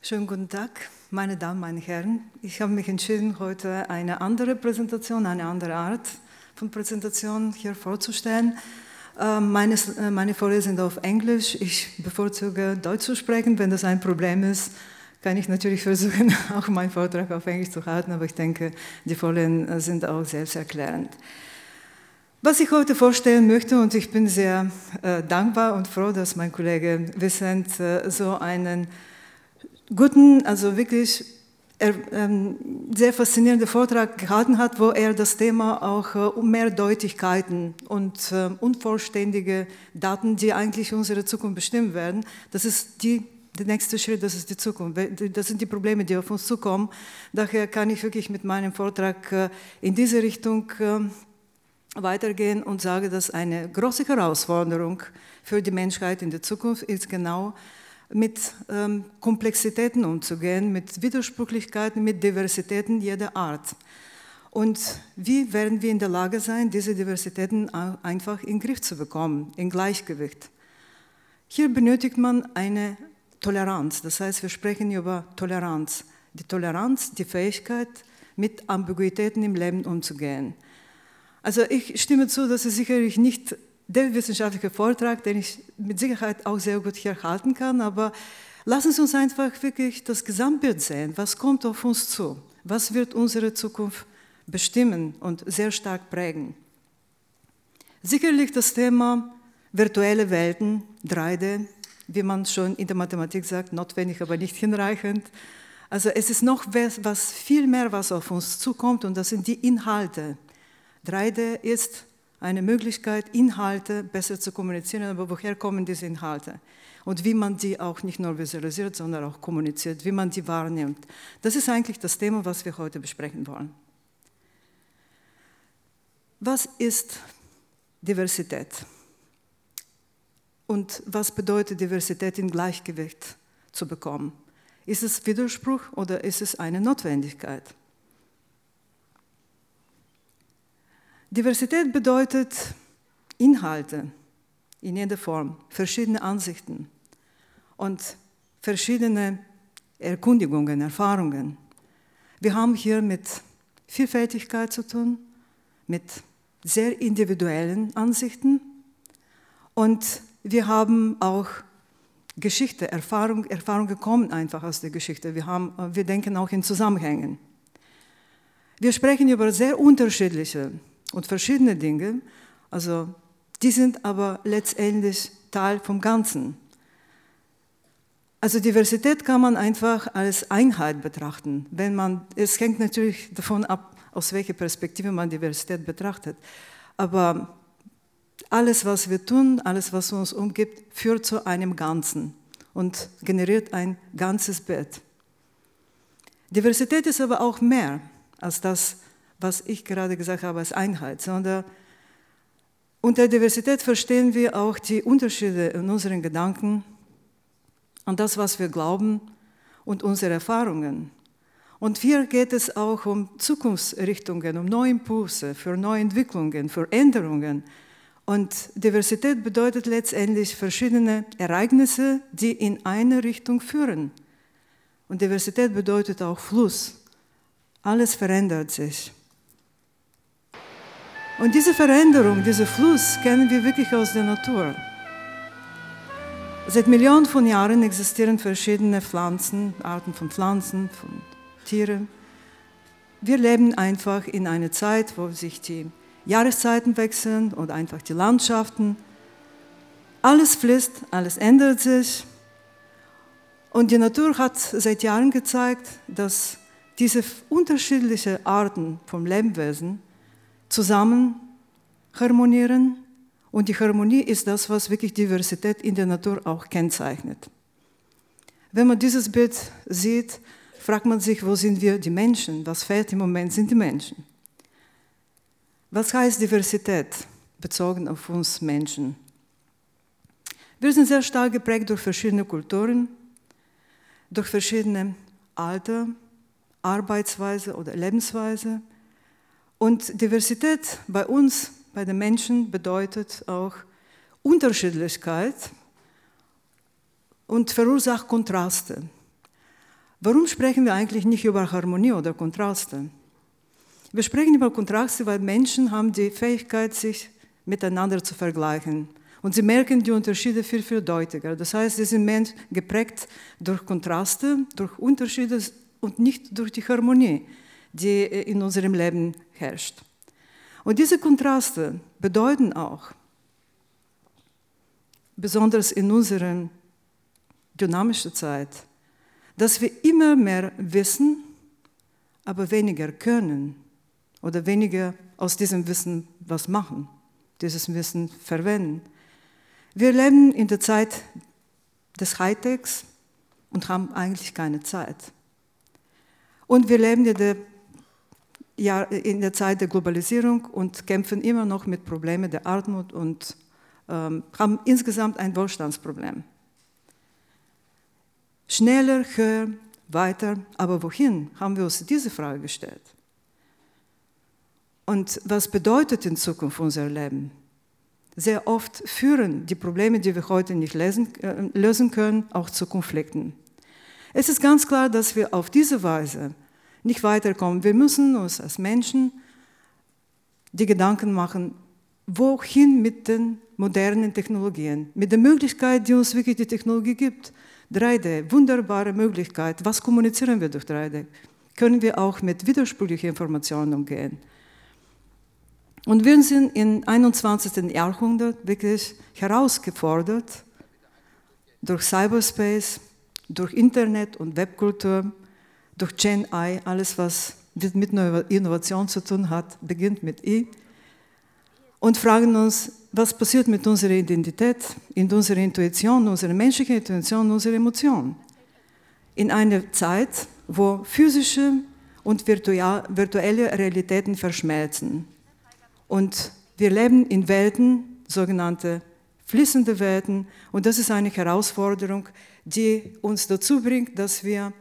Schönen guten Tag, meine Damen, meine Herren. Ich habe mich entschieden, heute eine andere Präsentation, eine andere Art von Präsentation hier vorzustellen. Ähm, meine, äh, meine sind auf Englisch. Ich bevorzuge Deutsch zu sprechen. Wenn das ein Problem ist, kann ich natürlich versuchen, auch meinen Vortrag auf Englisch zu halten, aber ich denke, die Folien äh, sind auch selbsterklärend. Was ich heute vorstellen möchte, und ich bin sehr äh, dankbar und froh, dass mein Kollege Vicent äh, so einen guten, also wirklich ähm, sehr faszinierenden Vortrag gehalten hat, wo er das Thema auch äh, mehr Deutlichkeiten und äh, unvollständige Daten, die eigentlich unsere Zukunft bestimmen werden, das ist die der nächste Schritt, das ist die Zukunft. Das sind die Probleme, die auf uns zukommen. Daher kann ich wirklich mit meinem Vortrag äh, in diese Richtung ähm, weitergehen und sage, dass eine große Herausforderung für die Menschheit in der Zukunft ist genau mit ähm, Komplexitäten umzugehen, mit Widersprüchlichkeiten, mit Diversitäten jeder Art. Und wie werden wir in der Lage sein, diese Diversitäten einfach in den Griff zu bekommen, in Gleichgewicht? Hier benötigt man eine Toleranz, das heißt, wir sprechen über Toleranz. Die Toleranz, die Fähigkeit, mit Ambiguitäten im Leben umzugehen. Also ich stimme zu, dass es sicherlich nicht der wissenschaftliche Vortrag, den ich mit Sicherheit auch sehr gut hier halten kann, aber lassen Sie uns einfach wirklich das Gesamtbild sehen. Was kommt auf uns zu? Was wird unsere Zukunft bestimmen und sehr stark prägen? Sicherlich das Thema virtuelle Welten, 3D, wie man schon in der Mathematik sagt, notwendig, aber nicht hinreichend. Also es ist noch was, viel mehr, was auf uns zukommt und das sind die Inhalte. 3D ist eine Möglichkeit, Inhalte besser zu kommunizieren, aber woher kommen diese Inhalte? Und wie man die auch nicht nur visualisiert, sondern auch kommuniziert, wie man die wahrnimmt. Das ist eigentlich das Thema, was wir heute besprechen wollen. Was ist Diversität? Und was bedeutet Diversität in Gleichgewicht zu bekommen? Ist es Widerspruch oder ist es eine Notwendigkeit? Diversität bedeutet Inhalte in jeder Form, verschiedene Ansichten und verschiedene Erkundigungen, Erfahrungen. Wir haben hier mit Vielfältigkeit zu tun, mit sehr individuellen Ansichten und wir haben auch Geschichte, Erfahrung, Erfahrungen kommen einfach aus der Geschichte. Wir, haben, wir denken auch in Zusammenhängen. Wir sprechen über sehr unterschiedliche und verschiedene Dinge, also die sind aber letztendlich Teil vom Ganzen. Also Diversität kann man einfach als Einheit betrachten. Wenn man, es hängt natürlich davon ab, aus welcher Perspektive man Diversität betrachtet. Aber alles, was wir tun, alles, was uns umgibt, führt zu einem Ganzen und generiert ein ganzes Bild. Diversität ist aber auch mehr als das, was ich gerade gesagt habe, als Einheit, sondern unter Diversität verstehen wir auch die Unterschiede in unseren Gedanken an das, was wir glauben und unsere Erfahrungen. Und hier geht es auch um Zukunftsrichtungen, um neue Impulse, für neue Entwicklungen, für Änderungen. Und Diversität bedeutet letztendlich verschiedene Ereignisse, die in eine Richtung führen. Und Diversität bedeutet auch Fluss. Alles verändert sich. Und diese Veränderung, dieser Fluss kennen wir wirklich aus der Natur. Seit Millionen von Jahren existieren verschiedene Pflanzen, Arten von Pflanzen, von Tieren. Wir leben einfach in einer Zeit, wo sich die Jahreszeiten wechseln und einfach die Landschaften. Alles fließt, alles ändert sich. Und die Natur hat seit Jahren gezeigt, dass diese unterschiedlichen Arten vom Lebewesen zusammen harmonieren. Und die Harmonie ist das, was wirklich Diversität in der Natur auch kennzeichnet. Wenn man dieses Bild sieht, fragt man sich, wo sind wir die Menschen? Was fehlt im Moment sind die Menschen. Was heißt Diversität bezogen auf uns Menschen? Wir sind sehr stark geprägt durch verschiedene Kulturen, durch verschiedene Alter, Arbeitsweise oder Lebensweise. Und Diversität bei uns, bei den Menschen, bedeutet auch Unterschiedlichkeit und verursacht Kontraste. Warum sprechen wir eigentlich nicht über Harmonie oder Kontraste? Wir sprechen über Kontraste, weil Menschen haben die Fähigkeit, sich miteinander zu vergleichen. Und sie merken die Unterschiede viel, viel deutlicher. Das heißt, sie sind geprägt durch Kontraste, durch Unterschiede und nicht durch die Harmonie, die in unserem Leben herrscht. Und diese Kontraste bedeuten auch, besonders in unserer dynamischen Zeit, dass wir immer mehr wissen, aber weniger können oder weniger aus diesem Wissen was machen, dieses Wissen verwenden. Wir leben in der Zeit des Hightechs und haben eigentlich keine Zeit. Und wir leben in der, ja, in der Zeit der Globalisierung und kämpfen immer noch mit Problemen der Armut und ähm, haben insgesamt ein Wohlstandsproblem. Schneller, höher, weiter, aber wohin, haben wir uns diese Frage gestellt. Und was bedeutet in Zukunft unser Leben? Sehr oft führen die Probleme, die wir heute nicht lesen, äh, lösen können, auch zu Konflikten. Es ist ganz klar, dass wir auf diese Weise nicht weiterkommen. Wir müssen uns als Menschen die Gedanken machen, wohin mit den modernen Technologien, mit der Möglichkeit, die uns wirklich die Technologie gibt. 3D, wunderbare Möglichkeit. Was kommunizieren wir durch 3D? Können wir auch mit widersprüchlichen Informationen umgehen? Und wir sind im 21. Jahrhundert wirklich herausgefordert durch Cyberspace, durch Internet und Webkultur, durch Gen I, alles was mit Innovation zu tun hat, beginnt mit I. Und fragen uns, was passiert mit unserer Identität, in unserer Intuition, unserer menschlichen Intuition, unserer Emotion. In einer Zeit, wo physische und virtuelle Realitäten verschmelzen. Und wir leben in Welten, sogenannte fließende Welten, und das ist eine Herausforderung, die uns dazu bringt, dass wir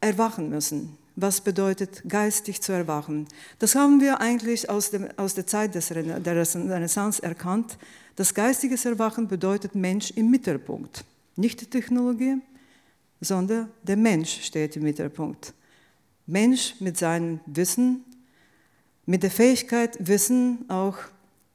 erwachen müssen. Was bedeutet geistig zu erwachen? Das haben wir eigentlich aus, dem, aus der Zeit des, der Renaissance erkannt. Das geistige Erwachen bedeutet Mensch im Mittelpunkt. Nicht die Technologie, sondern der Mensch steht im Mittelpunkt. Mensch mit seinem Wissen, mit der Fähigkeit, Wissen auch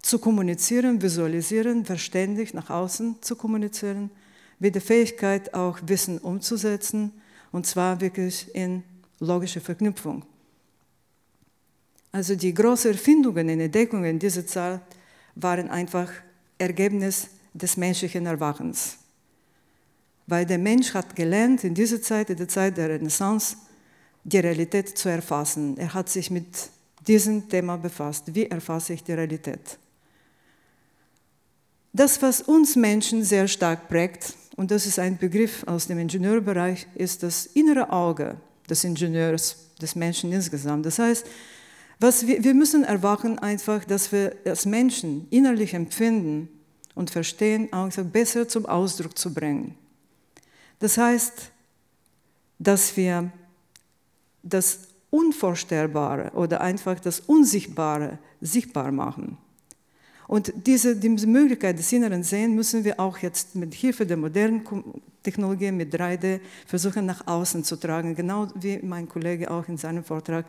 zu kommunizieren, visualisieren, verständig nach außen zu kommunizieren, mit der Fähigkeit auch Wissen umzusetzen und zwar wirklich in logische Verknüpfung. Also die großen Erfindungen und Entdeckungen dieser Zeit waren einfach Ergebnis des menschlichen Erwachens. Weil der Mensch hat gelernt, in dieser Zeit, in der Zeit der Renaissance, die Realität zu erfassen. Er hat sich mit diesem Thema befasst. Wie erfasse ich die Realität? Das, was uns Menschen sehr stark prägt, und das ist ein Begriff aus dem Ingenieurbereich, ist das innere Auge des Ingenieurs, des Menschen insgesamt. Das heißt, was wir, wir müssen erwachen einfach, dass wir als Menschen innerlich empfinden und verstehen, einfach besser zum Ausdruck zu bringen. Das heißt, dass wir das Unvorstellbare oder einfach das Unsichtbare sichtbar machen. Und diese, diese Möglichkeit des inneren Sehens müssen wir auch jetzt mit Hilfe der modernen Technologien, mit 3D, versuchen nach außen zu tragen, genau wie mein Kollege auch in seinem Vortrag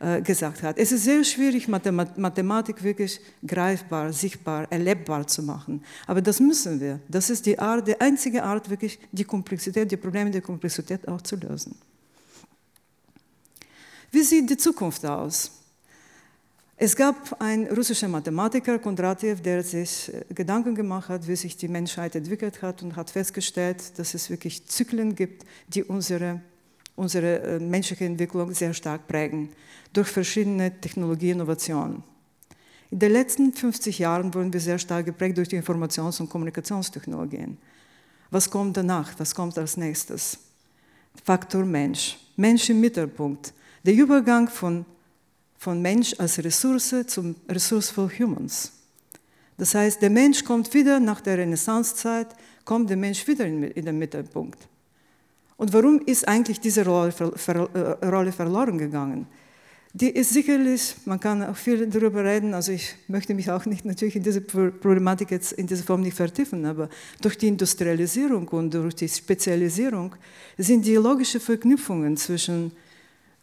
äh, gesagt hat. Es ist sehr schwierig, Mathematik wirklich greifbar, sichtbar, erlebbar zu machen. Aber das müssen wir. Das ist die, Art, die einzige Art, wirklich die Komplexität, die Probleme der Komplexität auch zu lösen. Wie sieht die Zukunft aus? Es gab einen russischen Mathematiker, Kondratiev, der sich äh, Gedanken gemacht hat, wie sich die Menschheit entwickelt hat und hat festgestellt, dass es wirklich Zyklen gibt, die unsere, unsere äh, menschliche Entwicklung sehr stark prägen, durch verschiedene Technologieinnovationen. In den letzten 50 Jahren wurden wir sehr stark geprägt durch die Informations- und Kommunikationstechnologien. Was kommt danach? Was kommt als nächstes? Faktor Mensch. Mensch im Mittelpunkt. Der Übergang von von Mensch als Ressource zum Resourceful Humans. Das heißt, der Mensch kommt wieder nach der Renaissancezeit, kommt der Mensch wieder in, den Mittelpunkt. Und warum ist eigentlich diese Rolle, äh, Rolle verloren gegangen? die ist sicherlich, man kann auch viel darüber reden, also ich möchte mich auch nicht natürlich in diese Problematik jetzt in dieser Form nicht vertiefen, aber durch die Industrialisierung und durch die Spezialisierung sind die logischen Verknüpfungen zwischen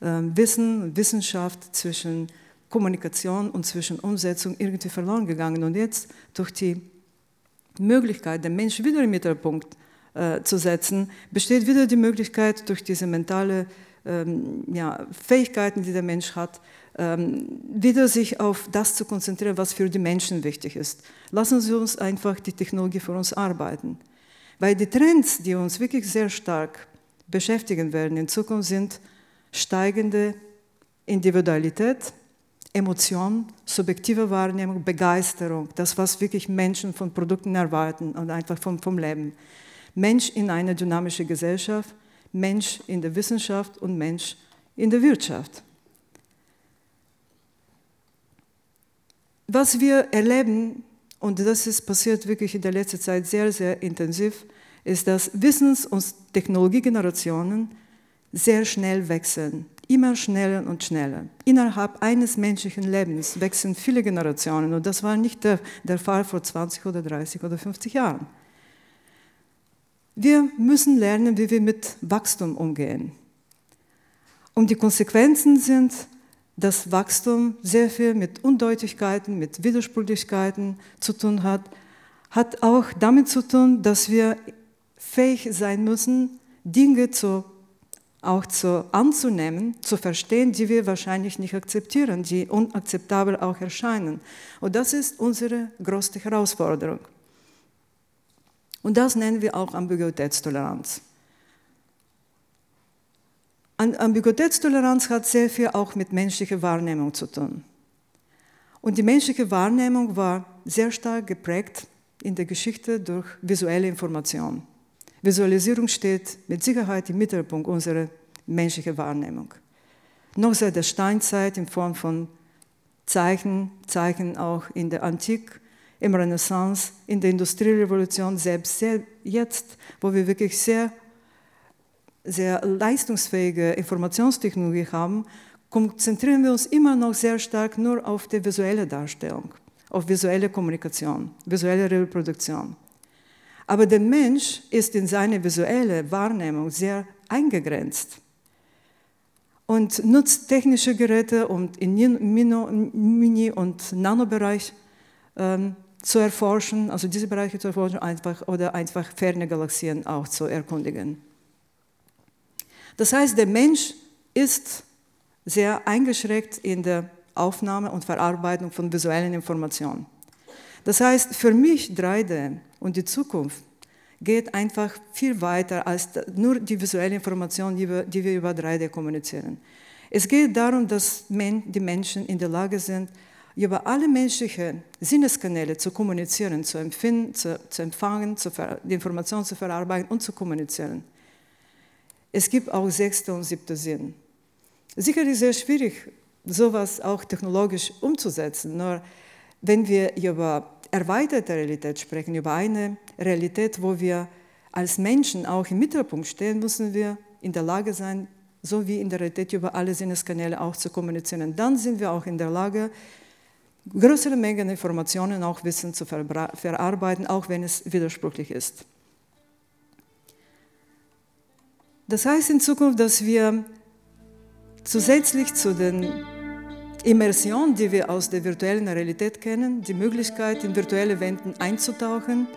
Wissen und Wissenschaft, zwischen Kommunikation und zwischen Umsetzung irgendwie verloren gegangen. Und jetzt durch die Möglichkeit, den Mensch wieder im Mittelpunkt äh, zu setzen, besteht wieder die Möglichkeit, durch diese mentale ähm, ja, Fähigkeiten, die der Mensch hat, ähm, wieder sich auf das zu konzentrieren, was für die Menschen wichtig ist. Lassen Sie uns einfach die Technologie für uns arbeiten. Weil die Trends, die uns wirklich sehr stark beschäftigen werden in Zukunft, sind steigende Individualität, Emotion, subjektive Wahrnehmung, Begeisterung, das, was wirklich Menschen von Produkten erwarten und einfach vom, vom Leben. Mensch in einer dynamischen Gesellschaft, Mensch in der Wissenschaft und Mensch in der Wirtschaft. Was wir erleben, und das ist passiert wirklich in der letzten Zeit sehr, sehr intensiv, ist, dass Wissens- und Technologiegenerationen sehr schnell wechseln, immer schneller und schneller. Innerhalb eines menschlichen Lebens wechseln viele Generationen und das war nicht der, der Fall vor 20 oder 30 oder 50 Jahren. Wir müssen lernen, wie wir mit Wachstum umgehen. Und die Konsequenzen sind, dass Wachstum sehr viel mit Undeutigkeiten, mit Widersprüchlichkeiten zu tun hat, hat auch damit zu tun, dass wir fähig sein müssen, Dinge zu, auch zu, anzunehmen, zu verstehen, die wir wahrscheinlich nicht akzeptieren, die unakzeptabel auch erscheinen. Und das ist unsere größte Herausforderung. Und das nennen wir auch Ambiguitätstoleranz. Ambiguitätstoleranz hat sehr viel auch mit menschlicher Wahrnehmung zu tun. Und die menschliche Wahrnehmung war sehr stark geprägt in der Geschichte durch visuelle Information. Visualisierung steht mit Sicherheit im Mittelpunkt unserer menschlichen Wahrnehmung. Noch seit der Steinzeit in Form von Zeichen, Zeichen auch in der Antike im Renaissance, in der Industrierevolution selbst, jetzt, wo wir wirklich sehr, sehr leistungsfähige Informationstechnologie haben, konzentrieren wir uns immer noch sehr stark nur auf die visuelle Darstellung, auf visuelle Kommunikation, visuelle Reproduktion. Aber der Mensch ist in seine visuelle Wahrnehmung sehr eingegrenzt und nutzt technische Geräte und im Mini- und Nanobereich ähm, zu erforschen, also diese Bereiche zu erforschen einfach, oder einfach ferne Galaxien auch zu erkundigen. Das heißt, der Mensch ist sehr eingeschränkt in der Aufnahme und Verarbeitung von visuellen Informationen. Das heißt, für mich 3D und die Zukunft geht einfach viel weiter als nur die visuelle Information, die wir, über 3D kommunizieren. Es geht darum, dass die Menschen in der Lage sind, über alle menschlichen Sinneskanäle zu kommunizieren, zu empfinden, zu, zu empfangen, zu die Informationen zu verarbeiten und zu kommunizieren. Es gibt auch sechster und siebter Sinn. Sicherlich sehr schwierig, sowas auch technologisch umzusetzen. Nur wenn wir über erweiterte Realität sprechen, über eine Realität, wo wir als Menschen auch im Mittelpunkt stehen, müssen wir in der Lage sein, so wie in der Realität über alle Sinneskanäle auch zu kommunizieren. Dann sind wir auch in der Lage, größere Mengen Informationen, auch Wissen zu verarbeiten, auch wenn es widersprüchlich ist. Das heißt in Zukunft, dass wir zusätzlich zu den Immersionen, die wir aus der virtuellen Realität kennen, die Möglichkeit, in virtuelle Welten einzutauchen,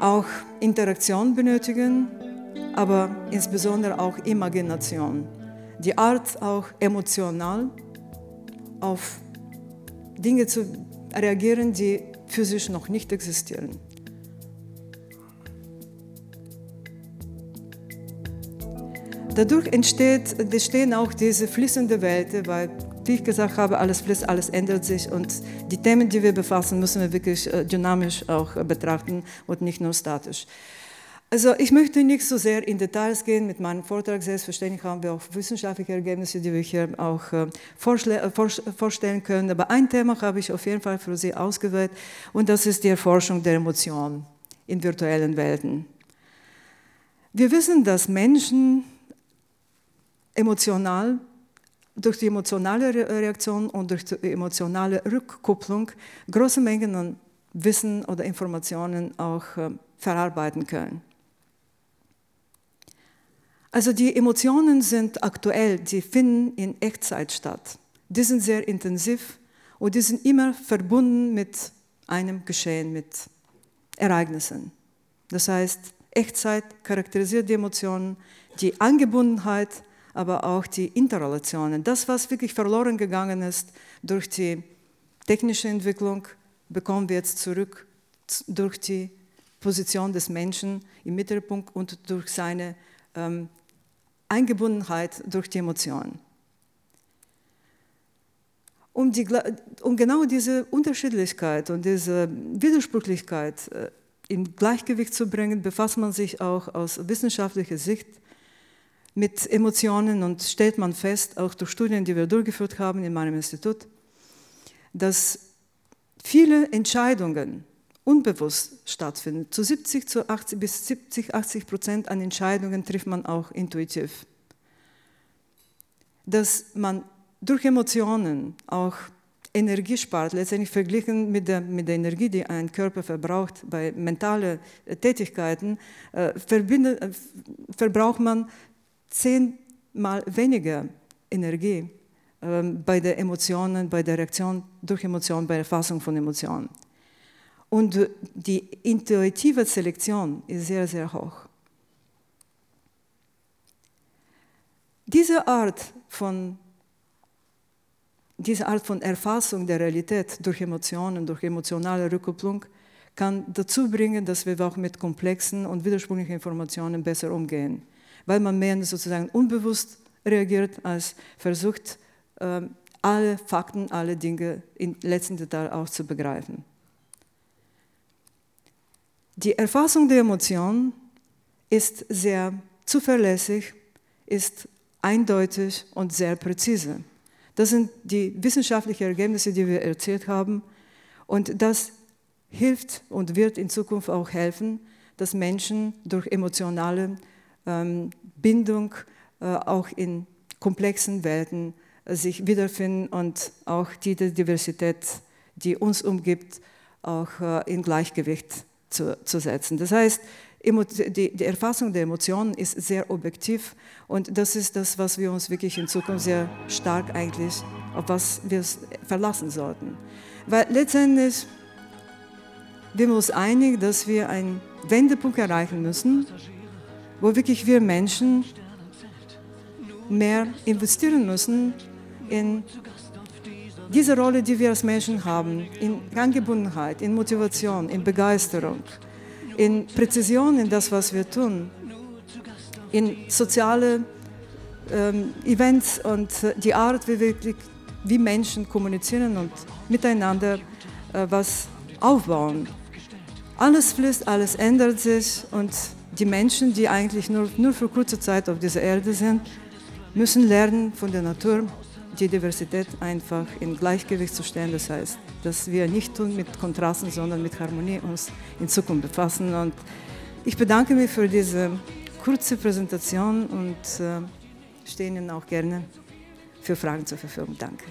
auch Interaktion benötigen, aber insbesondere auch Imagination. Die Art auch emotional auf Dinge zu reagieren, die physisch noch nicht existieren. Dadurch entsteht, entstehen auch diese fließende Welten, weil, wie ich gesagt habe, alles fließt, alles ändert sich und die Themen, die wir befassen, müssen wir wirklich äh, dynamisch auch betrachten und nicht nur statisch. Also ich möchte nicht so sehr in Details gehen mit meinem Vortrag. Selbstverständlich haben wir auch wissenschaftliche Ergebnisse, die wir hier auch äh, äh, vorstellen können. Aber ein Thema habe ich auf jeden Fall für Sie ausgewählt und das ist die Erforschung der Emotionen in virtuellen Welten. Wir wissen, dass Menschen emotional durch die emotionale Reaktion und durch die emotionale Rückkupplung große Mengen an Wissen oder Informationen auch äh, verarbeiten können. Also die Emotionen sind aktuell, die finden in Echtzeit statt. Die sind sehr intensiv und die sind immer verbunden mit einem Geschehen, mit Ereignissen. Das heißt, Echtzeit charakterisiert die Emotionen, die Angebundenheit, aber auch die Interrelationen. Das, was wirklich verloren gegangen ist durch die technische Entwicklung, bekommen wir jetzt zurück durch die Position des Menschen im Mittelpunkt und durch seine ähm, Eingebundenheit durch die Emotionen. Um, die, um, genau diese Unterschiedlichkeit und diese Widersprüchlichkeit äh, in Gleichgewicht zu bringen, befasst man sich auch aus wissenschaftlicher Sicht mit Emotionen und stellt man fest, auch durch Studien, die wir durchgeführt haben in meinem Institut, dass viele Entscheidungen unbewusst stattfinden. Zu 70 zu 80, bis 70, 80 Prozent an Entscheidungen trifft man auch intuitiv. Dass man durch Emotionen auch Energie spart, letztendlich verglichen mit der, mit der Energie, die ein Körper verbraucht bei mentalen Tätigkeiten, äh, äh, verbraucht man zehnmal weniger Energie äh, bei den Emotionen, bei der Reaktion durch Emotionen, bei der Erfassung von Emotionen. Und die intuitive Selektion ist sehr, sehr hoch. Diese Art von, diese Art von Erfassung der Realität durch Emotionen, durch emotionale Rückkopplung kann dazu bringen, dass wir auch mit komplexen und widersprüchlichen Informationen besser umgehen, weil man mehr sozusagen unbewusst reagiert, als versucht, ähm, alle Fakten, alle Dinge im letzten Detail auch zu begreifen. Die Erfassung der Emotionen ist sehr zuverlässig, ist eindeutig und sehr präzise. Das sind die wissenschaftlichen Ergebnisse, die wir erzählt haben. Und das hilft und wird in Zukunft auch helfen, dass Menschen durch emotionale Bindung äh, auch in komplexen Welten äh, sich wiederfinden und auch die Diversität, die uns umgibt, auch äh, in Gleichgewicht zu, zu setzen. Das heißt, die, die, Erfassung der Emotionen ist sehr objektiv und das ist das, was wir uns wirklich in Zukunft sehr stark eigentlich, auf was wir verlassen sollten. Weil letztendlich, wir uns einig, dass wir einen Wendepunkt erreichen müssen, wo wirklich wir Menschen mehr investieren müssen in diese Rolle, die wir als Menschen haben, in Angebundenheit, in Motivation, in Begeisterung, in Präzision in das, was wir tun, in soziale ähm, Events und die Art, wie, wir, wie Menschen kommunizieren und miteinander äh, was aufbauen. Alles fließt, alles ändert sich und die Menschen, die eigentlich nur, nur für kurze Zeit auf dieser Erde sind, müssen lernen von der Natur die Diversität einfach in Gleichgewicht zu stellen. Das heißt, dass wir nicht tun mit Kontrasten, sondern mit Harmonie uns in Zukunft befassen. Und ich bedanke mich für diese kurze Präsentation und äh, stehe Ihnen auch gerne für Fragen zur Verfügung. Danke.